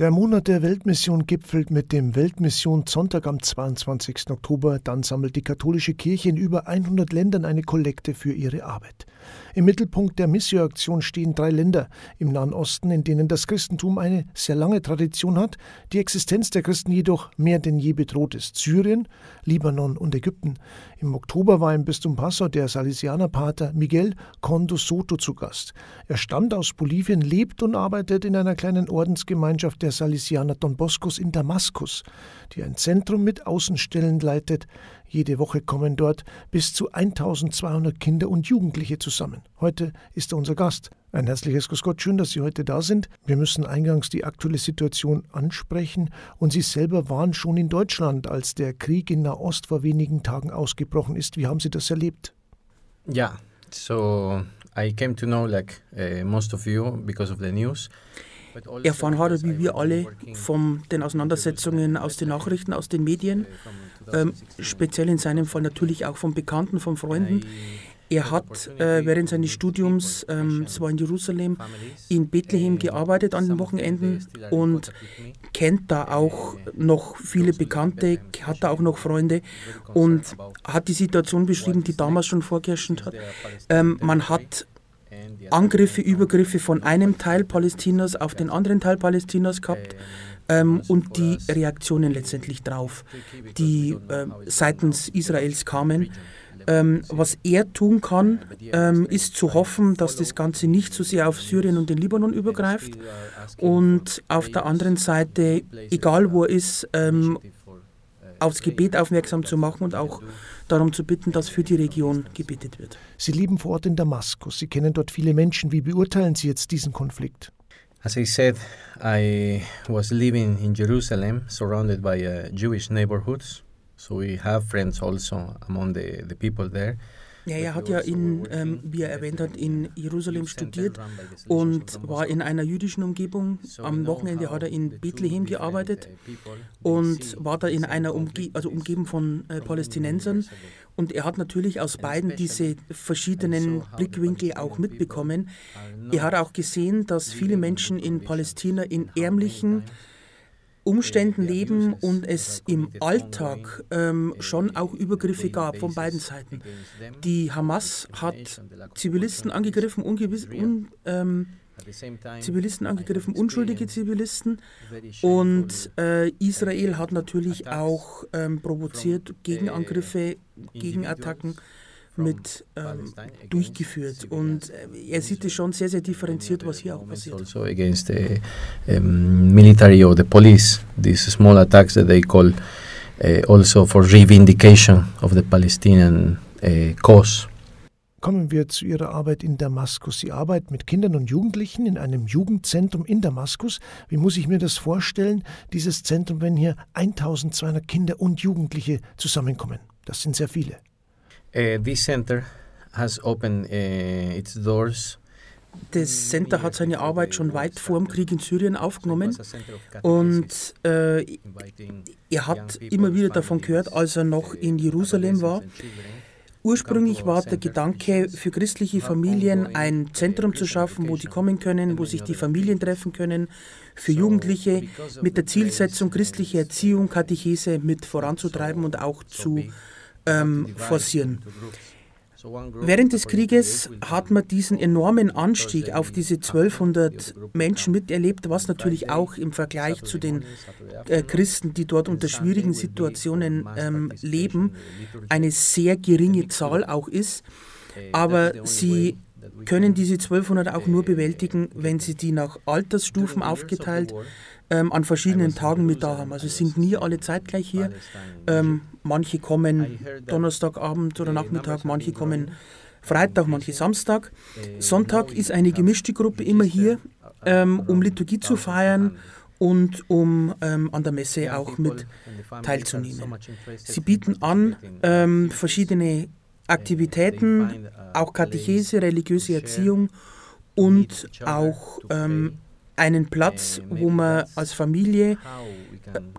Der Monat der Weltmission gipfelt mit dem Weltmissionssonntag am 22. Oktober. Dann sammelt die katholische Kirche in über 100 Ländern eine Kollekte für ihre Arbeit. Im Mittelpunkt der Missio-Aktion stehen drei Länder im Nahen Osten, in denen das Christentum eine sehr lange Tradition hat, die Existenz der Christen jedoch mehr denn je bedroht ist. Syrien, Libanon und Ägypten. Im Oktober war im Bistum Passau der Salesianerpater Miguel Condo Soto zu Gast. Er stammt aus Bolivien, lebt und arbeitet in einer kleinen Ordensgemeinschaft der Salesianer Don Boscos in Damaskus, die ein Zentrum mit Außenstellen leitet. Jede Woche kommen dort bis zu 1200 Kinder und Jugendliche zusammen. Heute ist er unser Gast. Ein herzliches Grüß Gott, schön, dass Sie heute da sind. Wir müssen eingangs die aktuelle Situation ansprechen und Sie selber waren schon in Deutschland, als der Krieg in Nahost vor wenigen Tagen ausgebrochen ist. Wie haben Sie das erlebt? Ja, so I came to know like uh, most of you because of the news. Erfahren hat wie wir alle von den Auseinandersetzungen aus den Nachrichten, aus den Medien, ähm, speziell in seinem Fall natürlich auch von Bekannten, von Freunden. Er hat äh, während seines Studiums, ähm, es war in Jerusalem, in Bethlehem gearbeitet an den Wochenenden und kennt da auch noch viele Bekannte, hat da auch noch Freunde und hat die Situation beschrieben, die damals schon vorgeherrscht hat. Ähm, man hat Angriffe, Übergriffe von einem Teil Palästinas auf den anderen Teil Palästinas gehabt ähm, und die Reaktionen letztendlich drauf, die äh, seitens Israels kamen. Ähm, was er tun kann, ähm, ist zu hoffen, dass das Ganze nicht so sehr auf Syrien und den Libanon übergreift und auf der anderen Seite, egal wo er ist, ähm, aufs Gebet aufmerksam zu machen und auch darum zu bitten, dass für die Region gebetet wird. Sie leben vor Ort in Damaskus. Sie kennen dort viele Menschen. Wie beurteilen Sie jetzt diesen Konflikt? As I said, I was living in Jerusalem, surrounded by uh, Jewish neighborhoods. So we have friends also among the, the people there. Ja, er hat ja in, ähm, wie er erwähnt hat, in Jerusalem studiert und war in einer jüdischen Umgebung. Am Wochenende hat er in Bethlehem gearbeitet und war da in einer Umge also umgeben von äh, Palästinensern. Und er hat natürlich aus beiden diese verschiedenen Blickwinkel auch mitbekommen. Er hat auch gesehen, dass viele Menschen in Palästina in ärmlichen, Umständen leben und es im Alltag ähm, schon auch Übergriffe gab von beiden Seiten. Die Hamas hat Zivilisten angegriffen, ungewiss, un, ähm, Zivilisten angegriffen, unschuldige Zivilisten. Und äh, Israel hat natürlich auch ähm, provoziert Gegenangriffe, Gegenattacken mit ähm, durchgeführt. Und äh, er sieht es schon sehr, sehr differenziert, was hier auch passiert. Also against the um, military or the police, these small attacks that they call uh, also for revindication of the Palestinian uh, cause. Kommen wir zu Ihrer Arbeit in Damaskus. Sie arbeiten mit Kindern und Jugendlichen in einem Jugendzentrum in Damaskus. Wie muss ich mir das vorstellen, dieses Zentrum, wenn hier 1200 Kinder und Jugendliche zusammenkommen? Das sind sehr viele. Uh, this center has opened uh, its doors. Das Center hat seine Arbeit schon weit vor dem Krieg in Syrien aufgenommen. Und äh, er hat immer wieder davon gehört, als er noch in Jerusalem war. Ursprünglich war der Gedanke, für christliche Familien ein Zentrum zu schaffen, wo sie kommen können, wo sich die Familien treffen können, für Jugendliche mit der Zielsetzung, christliche Erziehung, Katechese mit voranzutreiben und auch zu ähm, forcieren. Während des Krieges hat man diesen enormen Anstieg auf diese 1200 Menschen miterlebt, was natürlich auch im Vergleich zu den äh, Christen, die dort unter schwierigen Situationen ähm, leben, eine sehr geringe Zahl auch ist. Aber sie können diese 1200 auch nur bewältigen, wenn sie die nach Altersstufen aufgeteilt ähm, an verschiedenen Tagen mit da haben. Also sind nie alle zeitgleich hier. Ähm, manche kommen Donnerstagabend oder Nachmittag, manche kommen Freitag, manche Samstag. Sonntag ist eine gemischte Gruppe immer hier, ähm, um Liturgie zu feiern und um ähm, an der Messe auch mit teilzunehmen. Sie bieten an ähm, verschiedene Aktivitäten, auch Katechese, religiöse Erziehung und auch ähm, einen Platz, wo man als Familie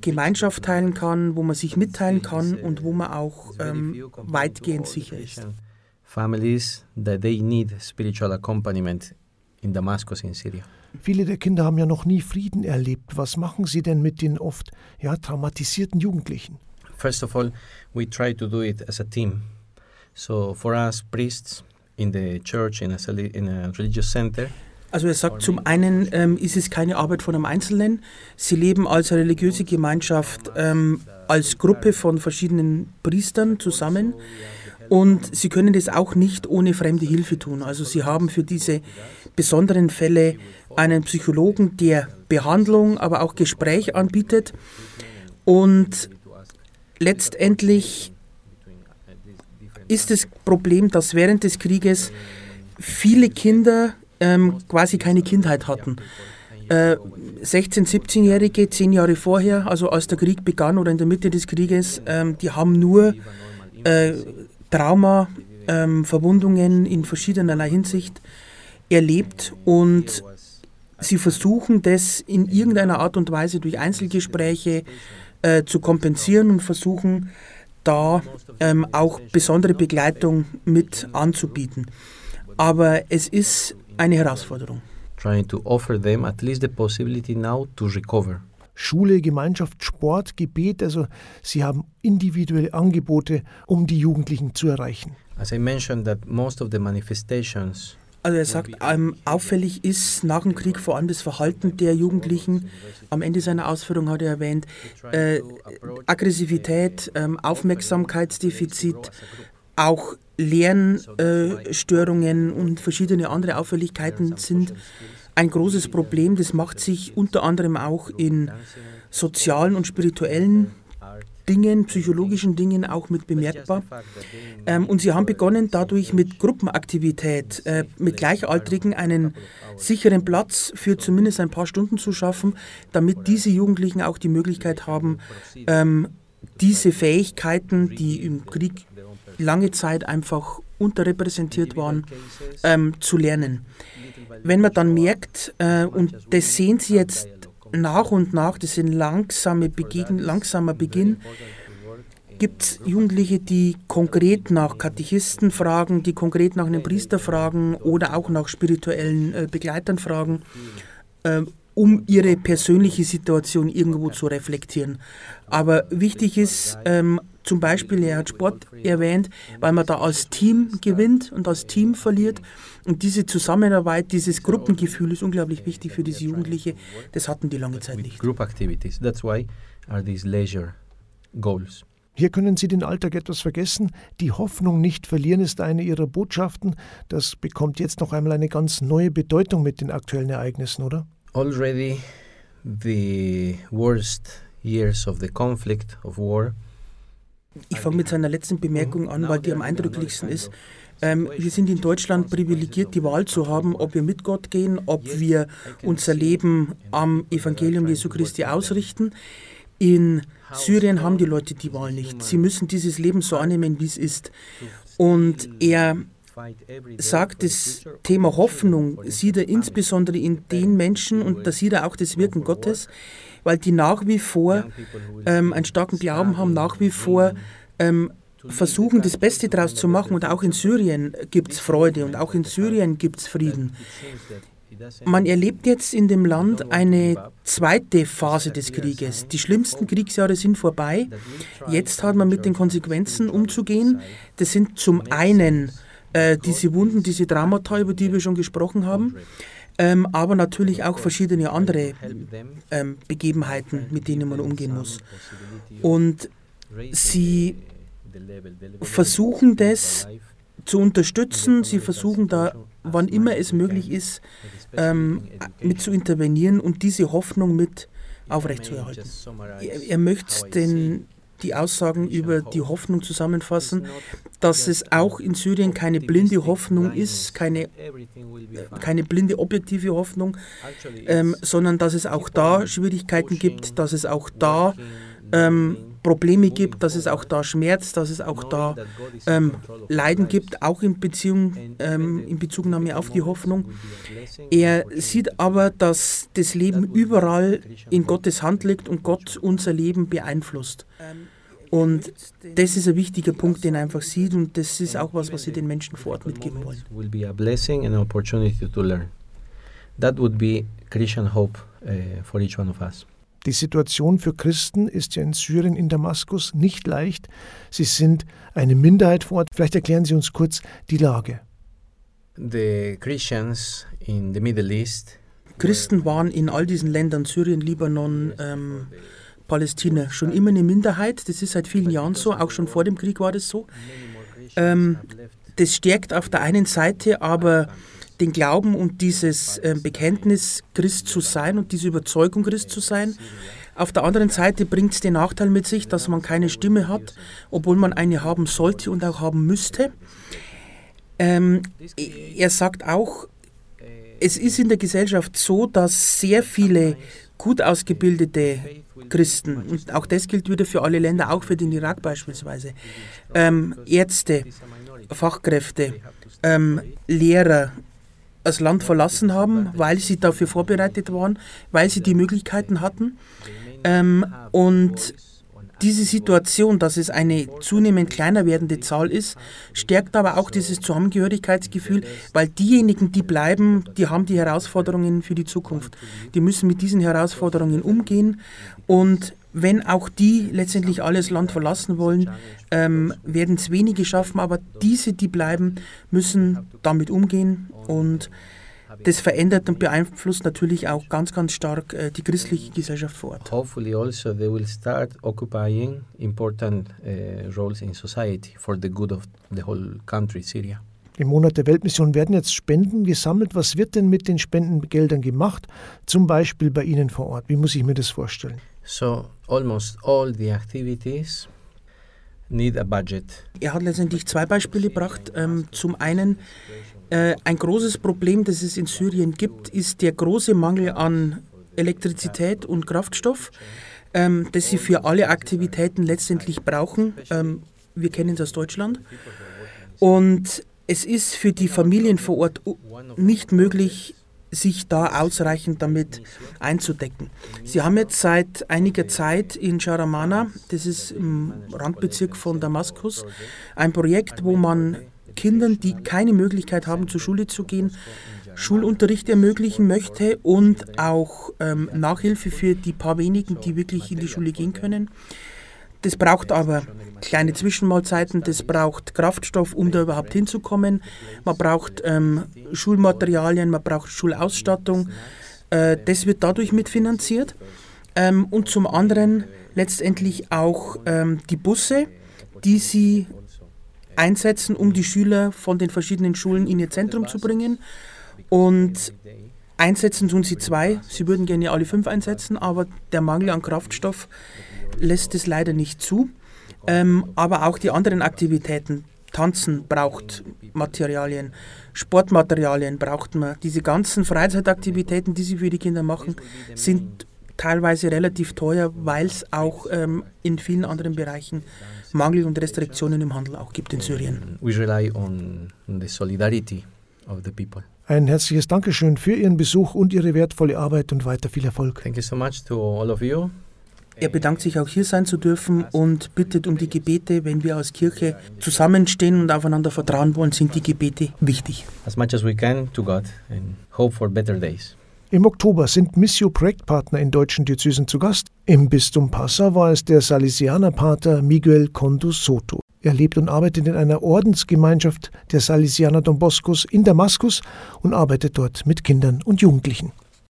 Gemeinschaft teilen kann, wo man sich mitteilen kann und wo man auch ähm, weitgehend sicher ist. Families that they need spiritual accompaniment in Damascus in Syria. Viele der Kinder haben ja noch nie Frieden erlebt. Was machen Sie denn mit den oft ja, traumatisierten Jugendlichen? First of all, we try to do it as a team. So for us priests in the church, in a, in a religious center, also er sagt, zum einen ähm, ist es keine Arbeit von einem Einzelnen. Sie leben als religiöse Gemeinschaft ähm, als Gruppe von verschiedenen Priestern zusammen. Und sie können das auch nicht ohne fremde Hilfe tun. Also sie haben für diese besonderen Fälle einen Psychologen, der Behandlung, aber auch Gespräch anbietet. Und letztendlich ist das Problem, dass während des Krieges viele Kinder ähm, quasi keine Kindheit hatten. Äh, 16-, 17-Jährige, zehn Jahre vorher, also als der Krieg begann oder in der Mitte des Krieges, ähm, die haben nur äh, Trauma, ähm, Verwundungen in verschiedenerlei Hinsicht erlebt und sie versuchen das in irgendeiner Art und Weise durch Einzelgespräche äh, zu kompensieren und versuchen da ähm, auch besondere Begleitung mit anzubieten. Aber es ist eine Herausforderung. Trying to offer them at least the possibility now to recover. Schule, Gemeinschaft, Sport, Gebet, also sie haben individuelle Angebote, um die Jugendlichen zu erreichen. As I mentioned that most of the manifestations also er sagt, ähm, auffällig ist nach dem Krieg vor allem das Verhalten der Jugendlichen. Am Ende seiner Ausführung hat er erwähnt, äh, Aggressivität, äh, Aufmerksamkeitsdefizit, auch Lernstörungen und verschiedene andere Auffälligkeiten sind ein großes Problem. Das macht sich unter anderem auch in sozialen und spirituellen Dingen, psychologischen Dingen auch mit bemerkbar. Ähm, und sie haben begonnen, dadurch mit Gruppenaktivität, äh, mit Gleichaltrigen einen sicheren Platz für zumindest ein paar Stunden zu schaffen, damit diese Jugendlichen auch die Möglichkeit haben, ähm, diese Fähigkeiten, die im Krieg lange Zeit einfach unterrepräsentiert waren, ähm, zu lernen. Wenn man dann merkt, äh, und das sehen Sie jetzt nach und nach, das sind langsame Beginn, langsamer Beginn, gibt es Jugendliche, die konkret nach Katechisten fragen, die konkret nach einem Priester fragen oder auch nach spirituellen äh, Begleitern fragen, äh, um ihre persönliche Situation irgendwo zu reflektieren. Aber wichtig ist, ähm, zum Beispiel, er hat Sport erwähnt, weil man da als Team gewinnt und als Team verliert. Und diese Zusammenarbeit, dieses Gruppengefühl ist unglaublich wichtig für diese Jugendliche. Das hatten die lange Zeit nicht. Group activities. That's why are these leisure goals. Hier können Sie den Alltag etwas vergessen. Die Hoffnung nicht verlieren ist eine Ihrer Botschaften. Das bekommt jetzt noch einmal eine ganz neue Bedeutung mit den aktuellen Ereignissen, oder? Already the worst years of the conflict of war ich fange mit seiner letzten Bemerkung an, weil die am eindrücklichsten ist. Ähm, wir sind in Deutschland privilegiert, die Wahl zu haben, ob wir mit Gott gehen, ob wir unser Leben am Evangelium Jesu Christi ausrichten. In Syrien haben die Leute die Wahl nicht. Sie müssen dieses Leben so annehmen, wie es ist. Und er sagt, das Thema Hoffnung sieht er insbesondere in den Menschen und da sieht er auch das Wirken Gottes, weil die nach wie vor ähm, einen starken Glauben haben, nach wie vor ähm, versuchen, das Beste daraus zu machen. Und auch in Syrien gibt es Freude und auch in Syrien gibt es Frieden. Man erlebt jetzt in dem Land eine zweite Phase des Krieges. Die schlimmsten Kriegsjahre sind vorbei. Jetzt hat man mit den Konsequenzen umzugehen. Das sind zum einen äh, diese Wunden, diese Traumata, über die wir schon gesprochen haben ähm, aber natürlich auch verschiedene andere ähm, Begebenheiten, mit denen man umgehen muss. Und sie versuchen das zu unterstützen, sie versuchen da, wann immer es möglich ist, ähm, mit zu intervenieren und diese Hoffnung mit aufrechtzuerhalten. Er, er möchte den, die Aussagen über die Hoffnung zusammenfassen, dass es auch in Syrien keine blinde Hoffnung ist, keine, keine blinde objektive Hoffnung, ähm, sondern dass es auch da Schwierigkeiten gibt, dass es auch da ähm, Probleme gibt, dass es auch da Schmerz, dass es auch da ähm, Leiden gibt, auch in Beziehung, ähm, in Bezugnahme auf die Hoffnung. Er sieht aber, dass das Leben überall in Gottes Hand liegt und Gott unser Leben beeinflusst. Und das ist ein wichtiger Punkt, den er einfach sieht und das ist auch was, was sie den Menschen vor Ort mitgeben wollen. That would be Christian hope uh, for each one of us. Die Situation für Christen ist ja in Syrien, in Damaskus nicht leicht. Sie sind eine Minderheit vor Ort. Vielleicht erklären Sie uns kurz die Lage. The Christians in the Middle East Christen waren in all diesen Ländern, Syrien, Libanon, ähm, Palästina, schon immer eine Minderheit. Das ist seit vielen Jahren so, auch schon vor dem Krieg war das so. Ähm, das stärkt auf der einen Seite aber den Glauben und dieses äh, Bekenntnis, Christ zu sein und diese Überzeugung, Christ zu sein. Auf der anderen Seite bringt es den Nachteil mit sich, dass man keine Stimme hat, obwohl man eine haben sollte und auch haben müsste. Ähm, er sagt auch, es ist in der Gesellschaft so, dass sehr viele gut ausgebildete Christen, und auch das gilt wieder für alle Länder, auch für den Irak beispielsweise, ähm, Ärzte, Fachkräfte, ähm, Lehrer das Land verlassen haben, weil sie dafür vorbereitet waren, weil sie die Möglichkeiten hatten. Ähm, und diese Situation, dass es eine zunehmend kleiner werdende Zahl ist, stärkt aber auch dieses Zusammengehörigkeitsgefühl, weil diejenigen, die bleiben, die haben die Herausforderungen für die Zukunft. Die müssen mit diesen Herausforderungen umgehen und wenn auch die letztendlich alles Land verlassen wollen, ähm, werden es wenige schaffen, aber diese, die bleiben, müssen damit umgehen und das verändert und beeinflusst natürlich auch ganz, ganz stark äh, die christliche Gesellschaft vor Ort. Hopefully also they will start occupying important uh, roles in society for the good of the whole country, Syria. Im Monat der Weltmission werden jetzt Spenden gesammelt. Was wird denn mit den Spendengeldern gemacht? Zum Beispiel bei Ihnen vor Ort. Wie muss ich mir das vorstellen? So almost all the activities need a budget. Er hat letztendlich zwei Beispiele gebracht. Ähm, zum einen äh, ein großes Problem, das es in Syrien gibt, ist der große Mangel an Elektrizität und Kraftstoff, ähm, das sie für alle Aktivitäten letztendlich brauchen. Ähm, wir kennen es aus Deutschland. Und es ist für die Familien vor Ort nicht möglich, sich da ausreichend damit einzudecken. Sie haben jetzt seit einiger Zeit in Sharamana, das ist im Randbezirk von Damaskus, ein Projekt, wo man Kindern, die keine Möglichkeit haben, zur Schule zu gehen, Schulunterricht ermöglichen möchte und auch ähm, Nachhilfe für die paar wenigen, die wirklich in die Schule gehen können. Das braucht aber kleine Zwischenmahlzeiten, das braucht Kraftstoff, um da überhaupt hinzukommen. Man braucht ähm, Schulmaterialien, man braucht Schulausstattung. Äh, das wird dadurch mitfinanziert. Ähm, und zum anderen letztendlich auch ähm, die Busse, die sie einsetzen, um die Schüler von den verschiedenen Schulen in ihr Zentrum zu bringen. Und einsetzen tun sie zwei. Sie würden gerne alle fünf einsetzen, aber der Mangel an Kraftstoff lässt es leider nicht zu. Ähm, aber auch die anderen Aktivitäten, Tanzen braucht Materialien, Sportmaterialien braucht man. Diese ganzen Freizeitaktivitäten, die sie für die Kinder machen, sind teilweise relativ teuer, weil es auch ähm, in vielen anderen Bereichen Mangel und Restriktionen im Handel auch gibt in Syrien. We rely on the solidarity of the people. Ein herzliches Dankeschön für Ihren Besuch und Ihre wertvolle Arbeit und weiter viel Erfolg. Thank you so much to all of you. Er bedankt sich auch hier sein zu dürfen und bittet um die Gebete, wenn wir als Kirche zusammenstehen und aufeinander vertrauen wollen, sind die Gebete wichtig. As much as we can to God and hope for better days. Im Oktober sind Missio Projektpartner in deutschen Diözesen zu Gast. Im Bistum Passau war es der Salesianerpater Miguel Condus Soto. Er lebt und arbeitet in einer Ordensgemeinschaft der Salesianer Don Boscos in Damaskus und arbeitet dort mit Kindern und Jugendlichen.